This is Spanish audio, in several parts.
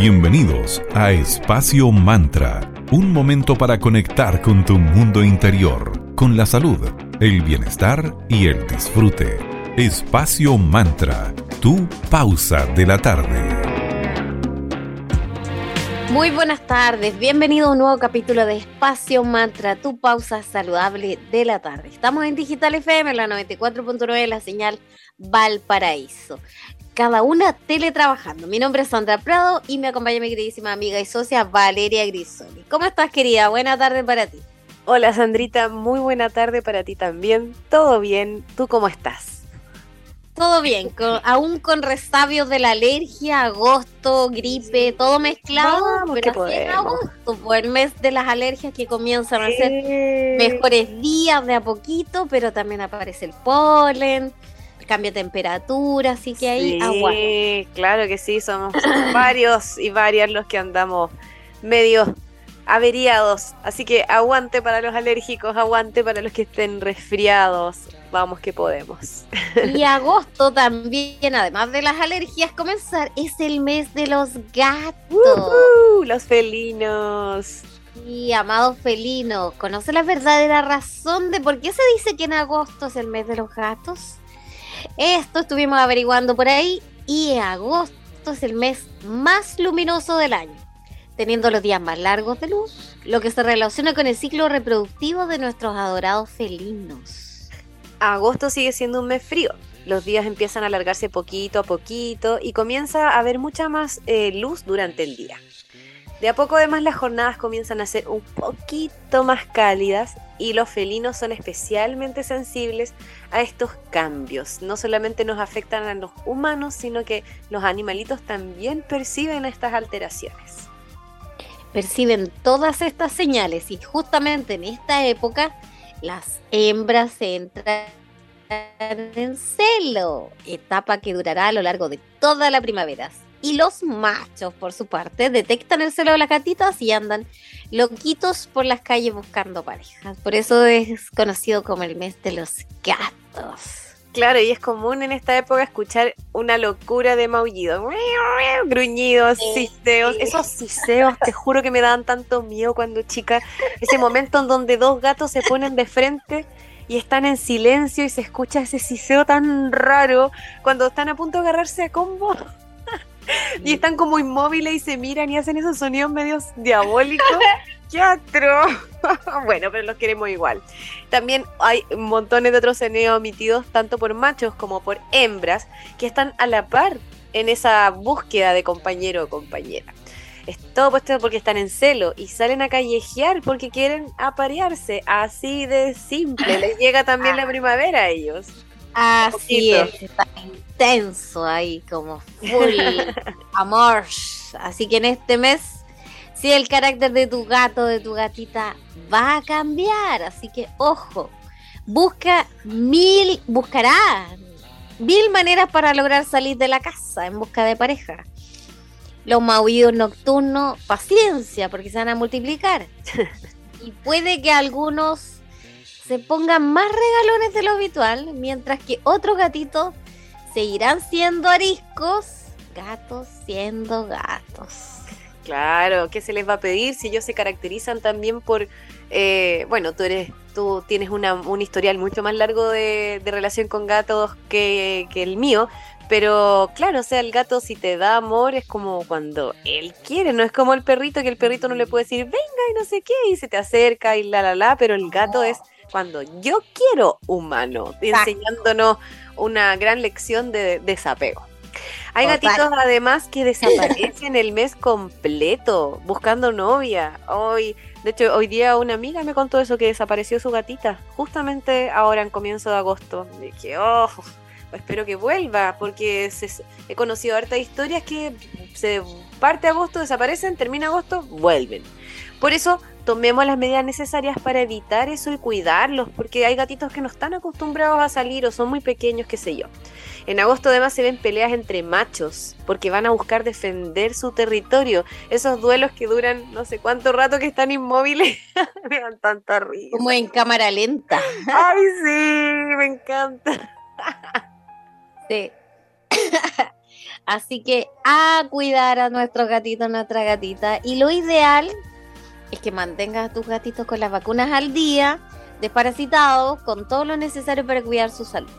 Bienvenidos a Espacio Mantra, un momento para conectar con tu mundo interior, con la salud, el bienestar y el disfrute. Espacio Mantra, tu pausa de la tarde. Muy buenas tardes, bienvenido a un nuevo capítulo de Espacio Mantra, tu pausa saludable de la tarde. Estamos en Digital FM, la 94.9, la señal Valparaíso cada una teletrabajando. Mi nombre es Sandra Prado y me acompaña mi queridísima amiga y socia Valeria Grisoli. ¿Cómo estás, querida? Buena tarde para ti. Hola, Sandrita. Muy buena tarde para ti también. ¿Todo bien? ¿Tú cómo estás? Todo bien, aún con resabios de la alergia, agosto, gripe, todo mezclado, pero en agosto, por el mes de las alergias que comienzan a ser mejores días de a poquito, pero también aparece el polen, cambia temperatura, así que ahí sí, claro que sí, somos varios y varias los que andamos medio averiados, así que aguante para los alérgicos, aguante para los que estén resfriados, vamos que podemos. Y agosto también, además de las alergias, comenzar es el mes de los gatos. los felinos. Y amados felinos, ¿conoce la verdadera razón de por qué se dice que en agosto es el mes de los gatos? Esto estuvimos averiguando por ahí y agosto es el mes más luminoso del año, teniendo los días más largos de luz, lo que se relaciona con el ciclo reproductivo de nuestros adorados felinos. Agosto sigue siendo un mes frío. Los días empiezan a alargarse poquito a poquito y comienza a haber mucha más eh, luz durante el día. De a poco además las jornadas comienzan a ser un poquito más cálidas y los felinos son especialmente sensibles a estos cambios. No solamente nos afectan a los humanos, sino que los animalitos también perciben estas alteraciones. Perciben todas estas señales y justamente en esta época las hembras entran en celo, etapa que durará a lo largo de toda la primavera. Y los machos, por su parte, detectan el celo de las gatitas y andan loquitos por las calles buscando parejas. Por eso es conocido como el mes de los gatos. Claro, y es común en esta época escuchar una locura de maullidos, gruñidos, siseos. Esos siseos, te juro que me daban tanto miedo cuando chica. Ese momento en donde dos gatos se ponen de frente y están en silencio y se escucha ese siseo tan raro cuando están a punto de agarrarse a combo. y están como inmóviles y se miran y hacen esos sonidos medios diabólicos. ¡Qué bueno, pero los queremos igual. También hay montones de otros sonidos emitidos tanto por machos como por hembras que están a la par en esa búsqueda de compañero o compañera. Es todo puesto porque están en celo y salen a callejear porque quieren aparearse. Así de simple. Les llega también la primavera a ellos. Así es, está intenso ahí, como full amor. Así que en este mes, sí, el carácter de tu gato, de tu gatita, va a cambiar. Así que ojo, busca mil, buscará mil maneras para lograr salir de la casa en busca de pareja. Los maullidos nocturnos, paciencia, porque se van a multiplicar. y puede que algunos se pongan más regalones de lo habitual, mientras que otros gatitos seguirán siendo ariscos, gatos siendo gatos. Claro, ¿qué se les va a pedir si ellos se caracterizan también por, eh, bueno, tú eres, tú tienes una, un historial mucho más largo de, relación con gatos que, que, el mío, pero claro, o sea, el gato si te da amor es como cuando él quiere, no es como el perrito que el perrito no le puede decir venga y no sé qué y se te acerca y la la la, pero el gato es cuando yo quiero humano, enseñándonos una gran lección de desapego. Hay gatitos además que desaparecen el mes completo buscando novia. Hoy, de hecho, hoy día una amiga me contó eso que desapareció su gatita, justamente ahora en comienzo de agosto. dije, oh, espero que vuelva, porque he conocido hartas historias que se parte agosto, desaparecen, termina agosto, vuelven. Por eso tomemos las medidas necesarias para evitar eso y cuidarlos, porque hay gatitos que no están acostumbrados a salir o son muy pequeños, qué sé yo. En agosto además se ven peleas entre machos, porque van a buscar defender su territorio. Esos duelos que duran no sé cuánto rato que están inmóviles, me dan tanta risa. Como en cámara lenta. Ay, sí, me encanta. sí. Así que a cuidar a nuestros gatitos, nuestra gatita. Y lo ideal es que mantengas a tus gatitos con las vacunas al día, desparasitados, con todo lo necesario para cuidar su salud.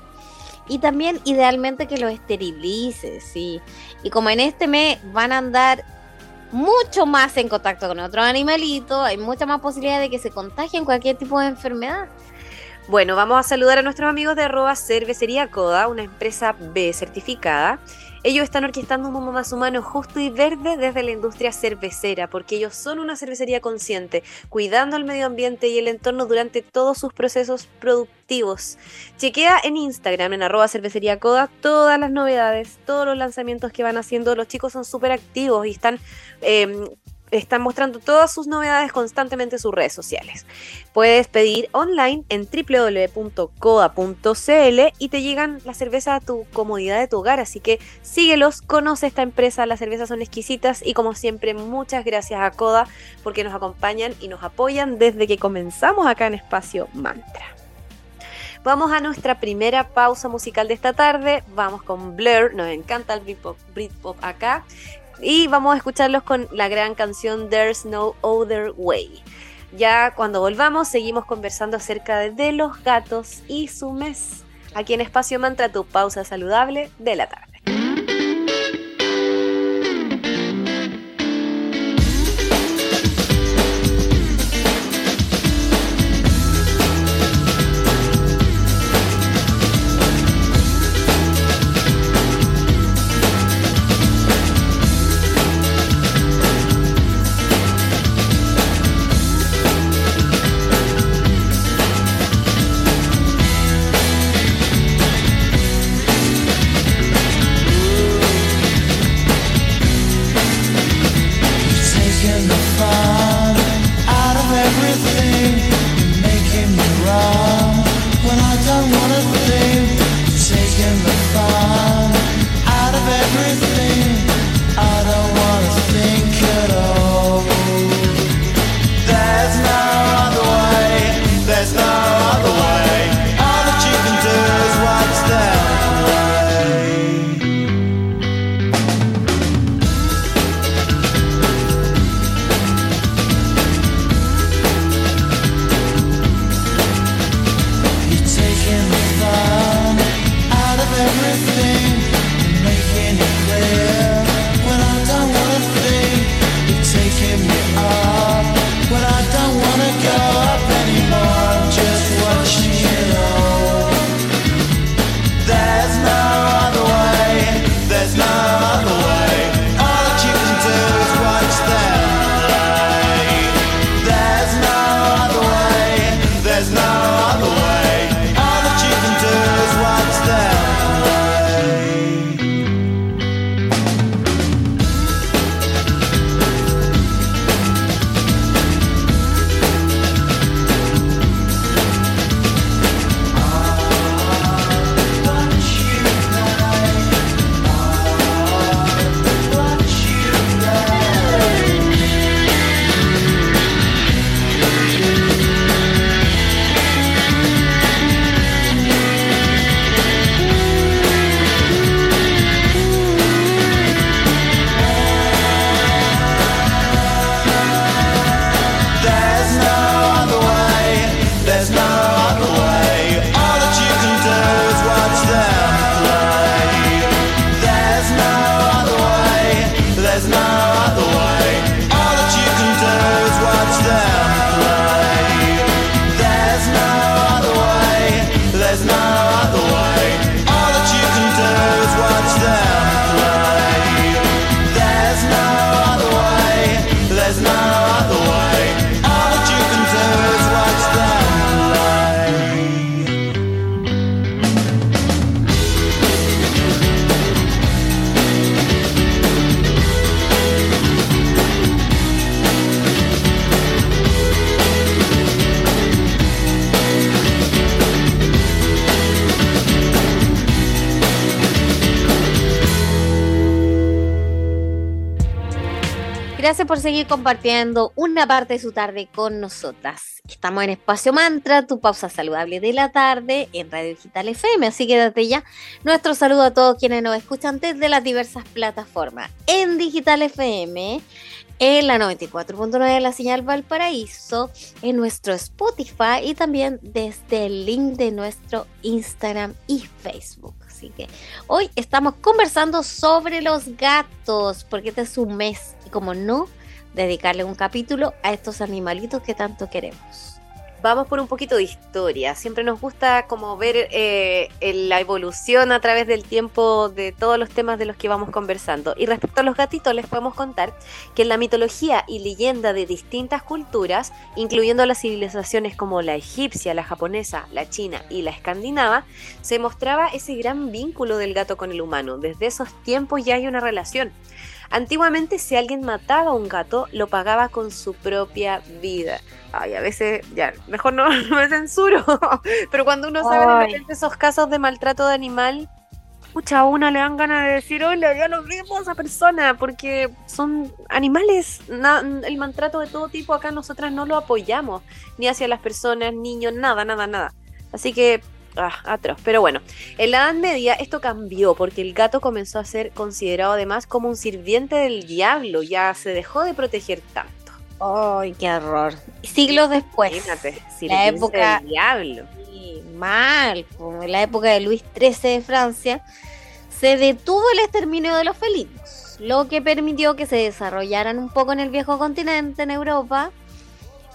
Y también idealmente que los esterilices, sí. Y como en este mes van a andar mucho más en contacto con otros animalitos, hay mucha más posibilidad de que se contagien cualquier tipo de enfermedad. Bueno, vamos a saludar a nuestros amigos de arroba cervecería Coda, una empresa B certificada. Ellos están orquestando un mundo más humano, justo y verde desde la industria cervecera, porque ellos son una cervecería consciente, cuidando el medio ambiente y el entorno durante todos sus procesos productivos. Chequea en Instagram, en arroba cervecería todas las novedades, todos los lanzamientos que van haciendo. Los chicos son súper activos y están eh, están mostrando todas sus novedades constantemente en sus redes sociales. Puedes pedir online en www.coda.cl y te llegan la cerveza a tu comodidad de tu hogar. Así que síguelos, conoce esta empresa, las cervezas son exquisitas y como siempre muchas gracias a Coda porque nos acompañan y nos apoyan desde que comenzamos acá en Espacio Mantra. Vamos a nuestra primera pausa musical de esta tarde. Vamos con Blur. Nos encanta el Britpop, Britpop acá. Y vamos a escucharlos con la gran canción There's No Other Way. Ya cuando volvamos seguimos conversando acerca de los gatos y su mes. Aquí en Espacio Mantra, tu pausa saludable de la tarde. Gracias por seguir compartiendo una parte de su tarde con nosotras. Estamos en Espacio Mantra, tu pausa saludable de la tarde en Radio Digital FM. Así que desde ya, nuestro saludo a todos quienes nos escuchan desde las diversas plataformas. En Digital FM, en la 94.9 de la señal Valparaíso, en nuestro Spotify y también desde el link de nuestro Instagram y Facebook. Así que hoy estamos conversando sobre los gatos, porque este es un mes y como no, dedicarle un capítulo a estos animalitos que tanto queremos vamos por un poquito de historia. Siempre nos gusta como ver eh, la evolución a través del tiempo de todos los temas de los que vamos conversando. Y respecto a los gatitos, les podemos contar que en la mitología y leyenda de distintas culturas, incluyendo las civilizaciones como la egipcia, la japonesa, la china y la escandinava, se mostraba ese gran vínculo del gato con el humano. Desde esos tiempos ya hay una relación. Antiguamente si alguien mataba a un gato, lo pagaba con su propia vida. Ay, a veces, ya, mejor no, me censuro. Pero cuando uno sabe de esos casos de maltrato de animal, mucha a una le dan ganas de decir, hola, ya lo vimos a esa persona, porque son animales, el maltrato de todo tipo acá nosotras no lo apoyamos, ni hacia las personas, niños, nada, nada, nada. Así que Ah, atroz. Pero bueno, en la Edad Media esto cambió porque el gato comenzó a ser considerado además como un sirviente del diablo, ya se dejó de proteger tanto. ¡Ay, qué horror! Siglos después, Imagínate, la época del diablo. mal, en la época de Luis XIII de Francia, se detuvo el exterminio de los felinos, lo que permitió que se desarrollaran un poco en el viejo continente, en Europa,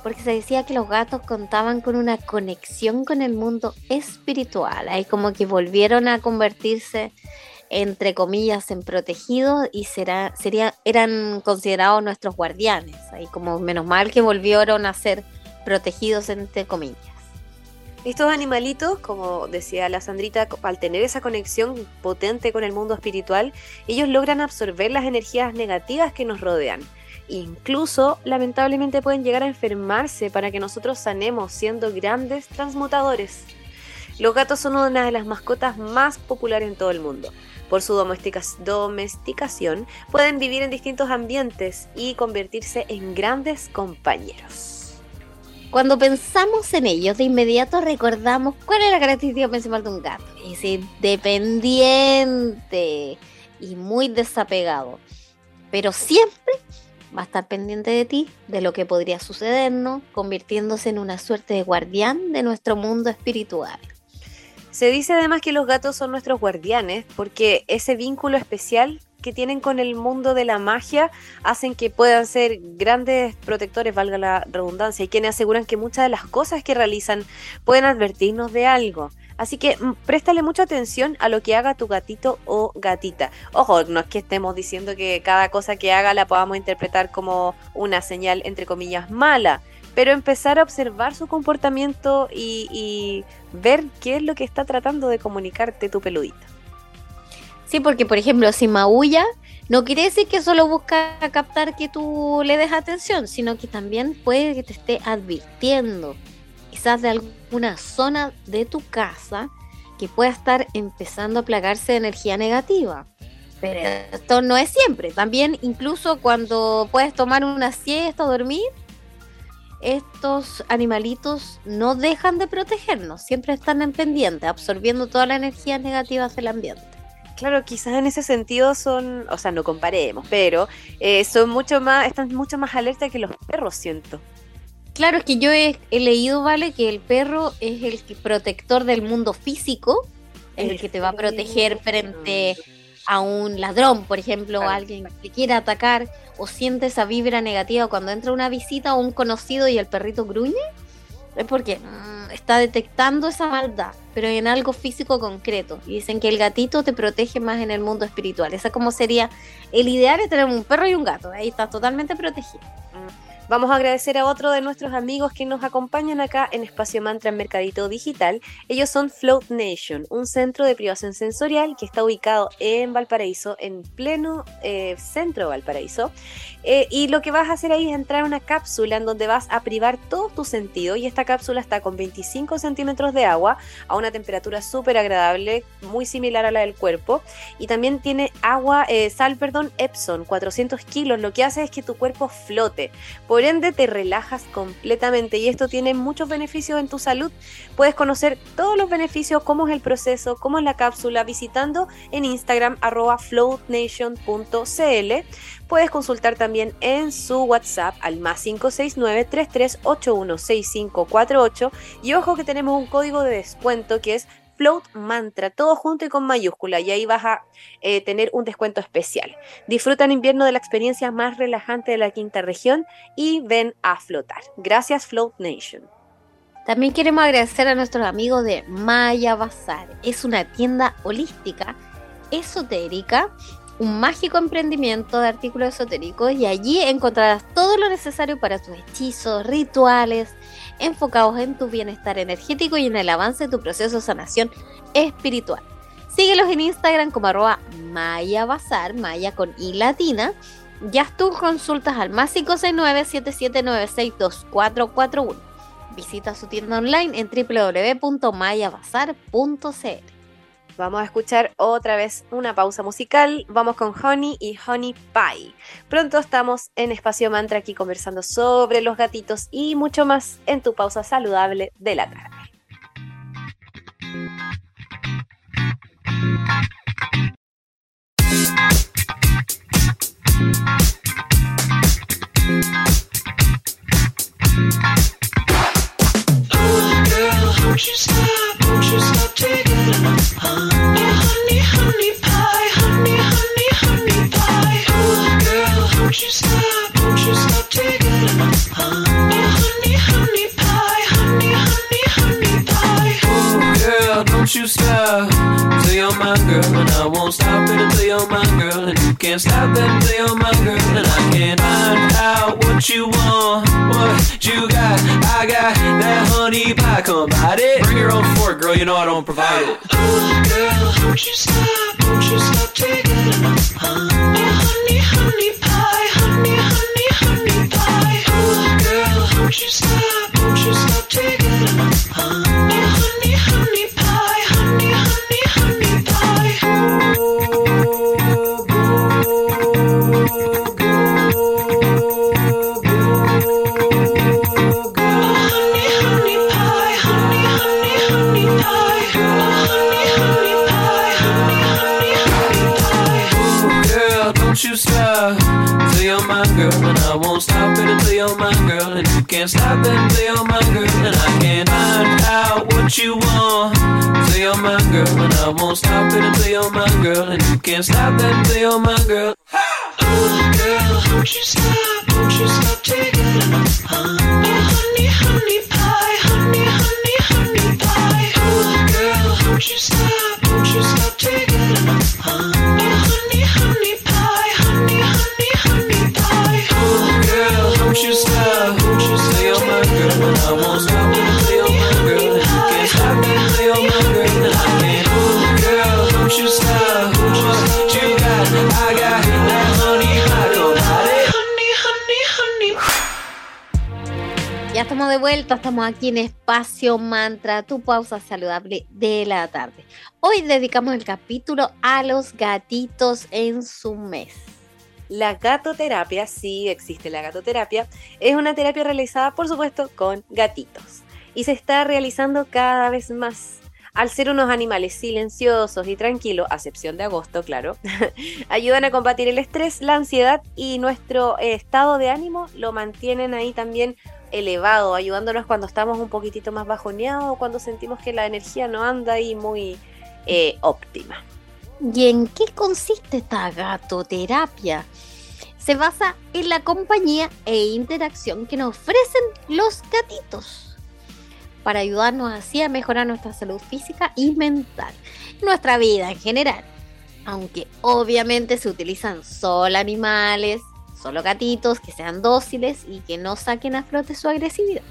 porque se decía que los gatos contaban con una conexión con el mundo espiritual, ahí como que volvieron a convertirse entre comillas en protegidos y será, sería, eran considerados nuestros guardianes, ahí como menos mal que volvieron a ser protegidos entre comillas. Estos animalitos, como decía la Sandrita, al tener esa conexión potente con el mundo espiritual, ellos logran absorber las energías negativas que nos rodean Incluso, lamentablemente, pueden llegar a enfermarse para que nosotros sanemos siendo grandes transmutadores. Los gatos son una de las mascotas más populares en todo el mundo. Por su domesticación, pueden vivir en distintos ambientes y convertirse en grandes compañeros. Cuando pensamos en ellos, de inmediato recordamos cuál es la característica principal de un gato. Es independiente y muy desapegado. Pero siempre va a estar pendiente de ti, de lo que podría sucedernos, convirtiéndose en una suerte de guardián de nuestro mundo espiritual. Se dice además que los gatos son nuestros guardianes porque ese vínculo especial que tienen con el mundo de la magia hacen que puedan ser grandes protectores, valga la redundancia, y quienes aseguran que muchas de las cosas que realizan pueden advertirnos de algo. Así que mm, préstale mucha atención a lo que haga tu gatito o gatita. Ojo, no es que estemos diciendo que cada cosa que haga la podamos interpretar como una señal, entre comillas, mala, pero empezar a observar su comportamiento y, ver qué es lo que está tratando de comunicarte tu peludita. Sí, porque por ejemplo, si maulla, no quiere decir que solo busca captar que tú le des atención, sino que también puede que te esté advirtiendo quizás de alguna zona de tu casa que pueda estar empezando a plagarse de energía negativa. Pero esto no es siempre. También incluso cuando puedes tomar una siesta o dormir, estos animalitos no dejan de protegernos, siempre están en pendiente, absorbiendo todas las energías negativas del ambiente. Claro, quizás en ese sentido son, o sea, no comparemos, pero eh, son mucho más, están mucho más alerta que los perros, siento. Claro, es que yo he, leído, ¿vale? Que el perro es el protector del mundo físico, el, que te va a proteger frente a un ladrón, por ejemplo, o alguien que quiera atacar, o siente esa vibra negativa cuando entra una visita o un conocido y el perrito gruñe, es porque mm, está detectando esa maldad, pero en algo físico concreto. Y dicen que el gatito te protege más en el mundo espiritual. Esa como sería el ideal es tener un perro y un gato, ahí estás totalmente protegido. Vamos a agradecer a otro de nuestros amigos que nos acompañan acá en Espacio Mantra en Mercadito Digital. Ellos son Float Nation, un centro de privación sensorial que está ubicado en Valparaíso, en pleno eh, centro de Valparaíso. Eh, y lo que vas a hacer ahí es entrar a una cápsula en donde vas a privar todo tu sentido. Y esta cápsula está con 25 centímetros de agua a una temperatura súper agradable, muy similar a la del cuerpo. Y también tiene agua, eh, sal, perdón, Epson, 400 kilos. Lo que hace es que tu cuerpo flote. Ende, te relajas completamente y esto tiene muchos beneficios en tu salud. Puedes conocer todos los beneficios, cómo es el proceso, cómo es la cápsula, visitando en Instagram floatnation.cl. Puedes consultar también en su WhatsApp al más 569 33816548 y ojo que tenemos un código de descuento que es Float Mantra, todo junto y con mayúscula, y ahí vas a eh, tener un descuento especial. Disfruta en invierno de la experiencia más relajante de la quinta región y ven a flotar. Gracias Float Nation. También queremos agradecer a nuestros amigos de Maya Bazar. Es una tienda holística, esotérica, un mágico emprendimiento de artículos esotéricos y allí encontrarás todo lo necesario para tus hechizos, rituales, enfocados en tu bienestar energético y en el avance de tu proceso de sanación espiritual. Síguelos en Instagram como arroba Maya Maya con I latina. Ya tus consultas al más 569-7796-2441. Visita su tienda online en www.mayabazar.cl. Vamos a escuchar otra vez una pausa musical. Vamos con Honey y Honey Pie. Pronto estamos en Espacio Mantra aquí conversando sobre los gatitos y mucho más en tu pausa saludable de la tarde. It. Bring your own fork, girl, you know I don't provide it. Oh, girl, don't you stop, don't you stop taking it. Oh, honey, honey pie, honey, honey, honey pie. Oh, girl, don't you stop, don't you stop taking can't stop it until you're my girl, and I can't find out what you want till you're my girl, and I won't stop it until you're my girl, and you can't stop that until you're my girl. Oh, girl, don't you stop, don't you stop taking it. Oh, honey, honey pie, honey, honey, honey pie. Oh, girl, don't you stop, don't you stop taking it. Oh, uh, estamos de vuelta, estamos aquí en Espacio Mantra, tu pausa saludable de la tarde. Hoy dedicamos el capítulo a los gatitos en su mes. La gatoterapia, sí existe la gatoterapia, es una terapia realizada, por supuesto, con gatitos. Y se está realizando cada vez más. Al ser unos animales silenciosos y tranquilos, a excepción de agosto, claro, ayudan a combatir el estrés, la ansiedad y nuestro eh, estado de ánimo lo mantienen ahí también elevado, ayudándonos cuando estamos un poquitito más bajoneados cuando sentimos que la energía no anda ahí muy eh, óptima. ¿Y en qué consiste esta gatoterapia? Se basa en la compañía e interacción que nos ofrecen los gatitos para ayudarnos así a mejorar nuestra salud física y mental, nuestra vida en general. Aunque obviamente se utilizan solo animales, Solo gatitos que sean dóciles y que no saquen a flote su agresividad.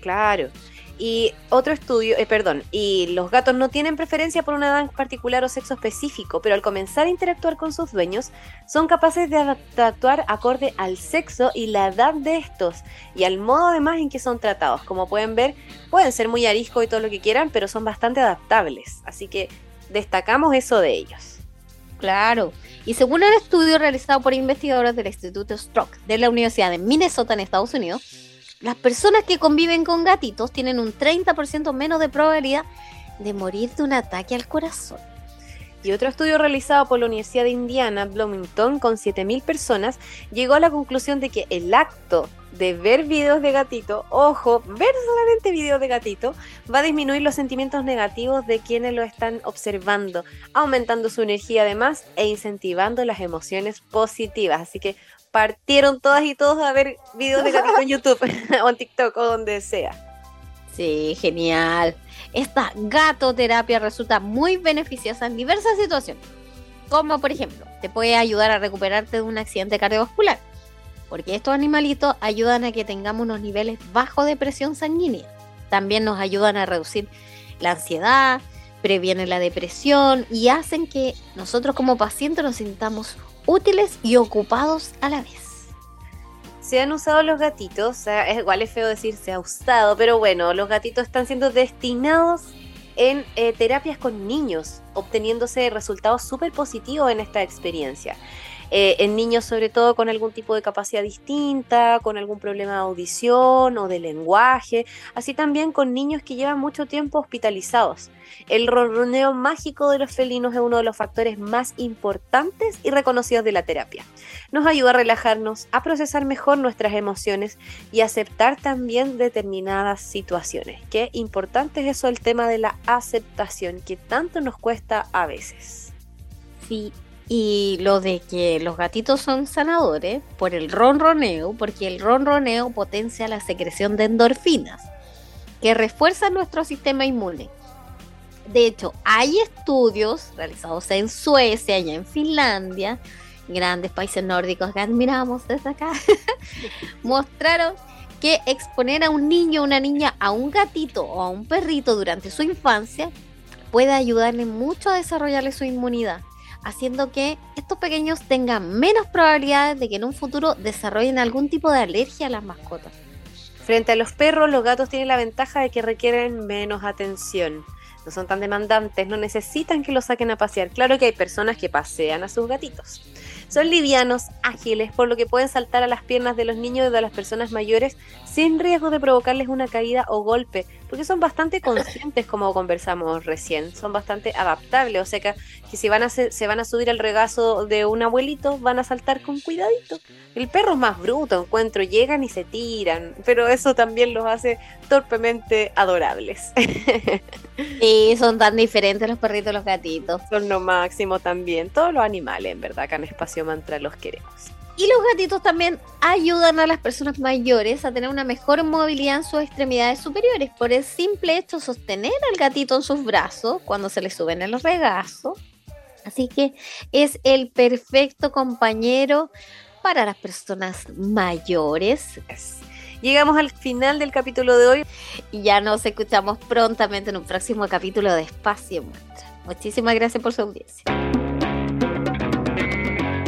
Claro. Y otro estudio, eh, perdón, y los gatos no tienen preferencia por una edad particular o sexo específico, pero al comenzar a interactuar con sus dueños, son capaces de actuar acorde al sexo y la edad de estos, y al modo además en que son tratados. Como pueden ver, pueden ser muy ariscos y todo lo que quieran, pero son bastante adaptables. Así que destacamos eso de ellos. Claro. Y según un estudio realizado por investigadores del Instituto Stroke de la Universidad de Minnesota en Estados Unidos, las personas que conviven con gatitos tienen un 30% menos de probabilidad de morir de un ataque al corazón. Y otro estudio realizado por la Universidad de Indiana, Bloomington, con 7.000 personas, llegó a la conclusión de que el acto de ver videos de gatito, ojo, ver solamente videos de gatito, va a disminuir los sentimientos negativos de quienes lo están observando, aumentando su energía además e incentivando las emociones positivas. Así que partieron todas y todos a ver videos de gatito en YouTube o en TikTok o donde sea. Sí, genial. Esta gatoterapia resulta muy beneficiosa en diversas situaciones. Como por ejemplo, te puede ayudar a recuperarte de un accidente cardiovascular. Porque estos animalitos ayudan a que tengamos unos niveles bajos de presión sanguínea. También nos ayudan a reducir la ansiedad, previenen la depresión y hacen que nosotros como pacientes nos sintamos útiles y ocupados a la vez. Se han usado los gatitos, es igual es feo decir se ha usado, pero bueno, los gatitos están siendo destinados en eh, terapias con niños, obteniéndose resultados súper positivos en esta experiencia. Eh, en niños sobre todo con algún tipo de capacidad distinta, con algún problema de audición o de lenguaje, así también con niños que llevan mucho tiempo hospitalizados. El ronroneo mágico de los felinos es uno de los factores más importantes y reconocidos de la terapia. Nos ayuda a relajarnos, a procesar mejor nuestras emociones y aceptar también determinadas situaciones. Qué importante es eso el tema de la aceptación que tanto nos cuesta a veces. Sí, y lo de que los gatitos son sanadores por el ronroneo, porque el ronroneo potencia la secreción de endorfinas, que refuerzan nuestro sistema inmune. De hecho, hay estudios realizados en Suecia y en Finlandia, grandes países nórdicos que admiramos desde acá, mostraron que exponer a un niño o una niña a un gatito o a un perrito durante su infancia puede ayudarle mucho a desarrollarle su inmunidad haciendo que estos pequeños tengan menos probabilidades de que en un futuro desarrollen algún tipo de alergia a las mascotas. Frente a los perros, los gatos tienen la ventaja de que requieren menos atención. No son tan demandantes, no necesitan que los saquen a pasear. Claro que hay personas que pasean a sus gatitos. Son livianos, ágiles, por lo que pueden saltar a las piernas de los niños y de las personas mayores sin riesgo de provocarles una caída o golpe, porque son bastante conscientes como conversamos recién, son bastante adaptables, o sea que, si van a se van a subir al regazo de un abuelito, van a saltar con cuidadito. El perro es más bruto, encuentro, llegan y se tiran, pero eso también los hace torpemente adorables. Y son tan diferentes los perritos y los gatitos. Son lo máximo también, todos los animales, en verdad, acá en Espacio Mantra los queremos. Y los gatitos también ayudan a las personas mayores a tener una mejor movilidad en sus extremidades superiores por el simple hecho de sostener al gatito en sus brazos cuando se le suben el regazo. Así que es el perfecto compañero para las personas mayores. Llegamos al final del capítulo de hoy. Y ya nos escuchamos prontamente en un próximo capítulo de Espacio Mantra. Muchísimas gracias por su audiencia.